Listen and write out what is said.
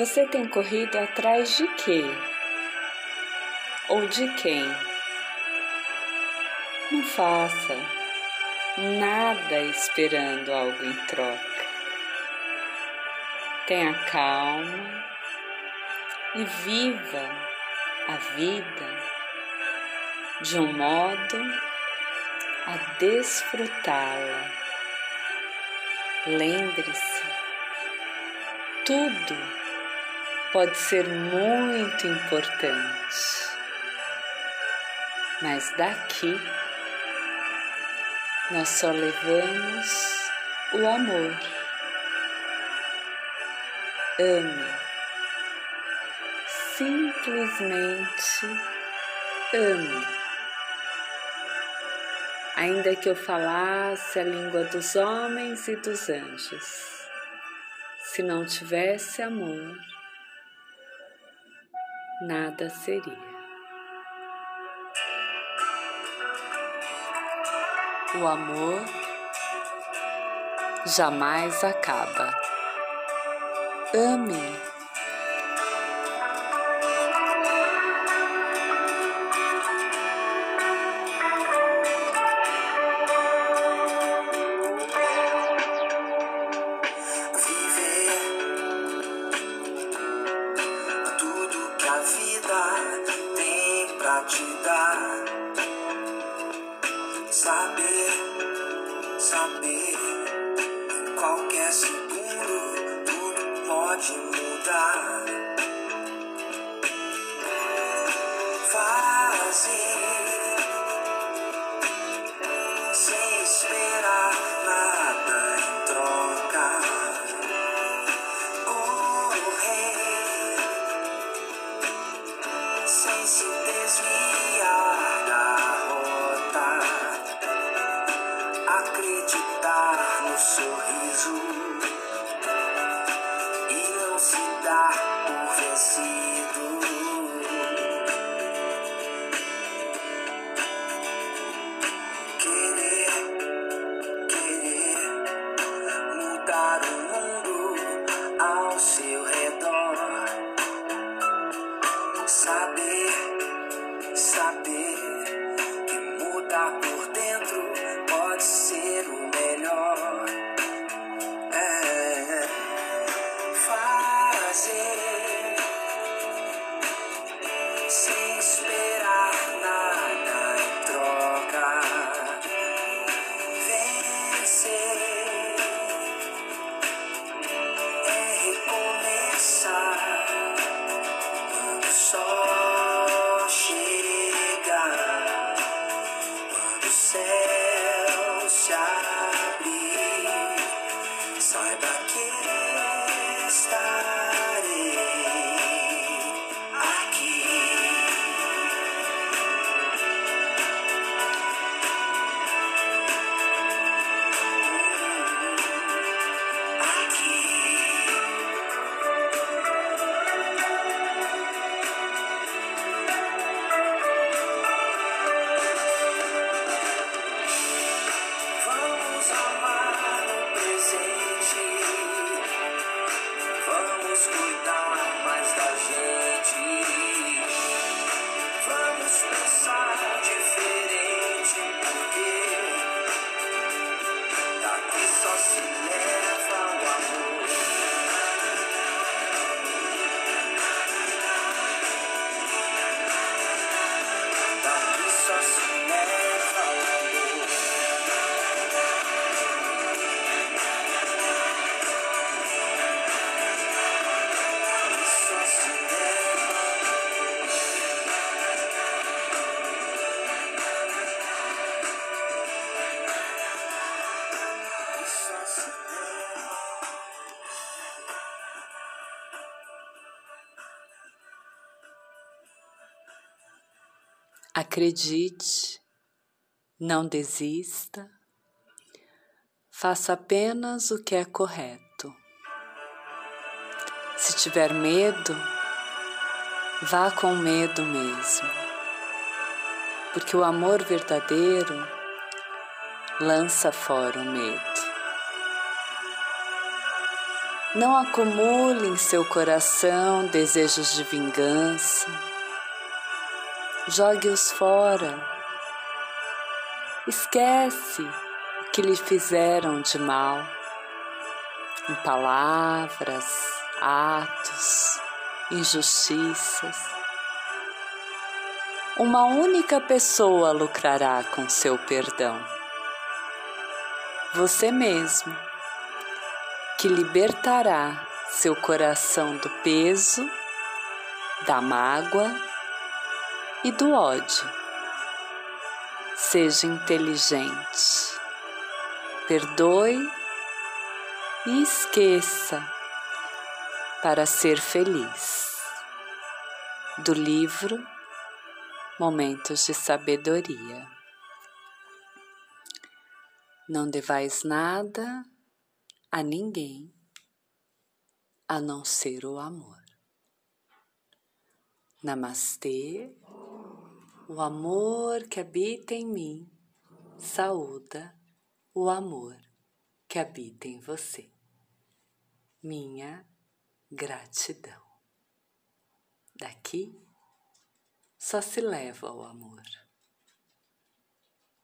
Você tem corrido atrás de quê? Ou de quem? Não faça nada esperando algo em troca. Tenha calma e viva a vida de um modo a desfrutá-la. Lembre-se, tudo pode ser muito importante, mas daqui nós só levamos o amor. Ame, simplesmente ame. Ainda que eu falasse a língua dos homens e dos anjos, se não tivesse amor, nada seria. O amor jamais acaba. Ame pra te dar. Saber, saber, em qualquer segundo tudo pode mudar. Fazer. Assim. so easily. say Acredite, não desista, faça apenas o que é correto. Se tiver medo, vá com medo mesmo, porque o amor verdadeiro lança fora o medo. Não acumule em seu coração desejos de vingança. Jogue-os fora. Esquece o que lhe fizeram de mal, em palavras, atos, injustiças. Uma única pessoa lucrará com seu perdão. Você mesmo que libertará seu coração do peso, da mágoa e do ódio. Seja inteligente, perdoe e esqueça para ser feliz. Do livro Momentos de Sabedoria. Não devais nada a ninguém a não ser o amor. Namastê, o amor que habita em mim saúda o amor que habita em você. Minha gratidão. Daqui só se leva o amor.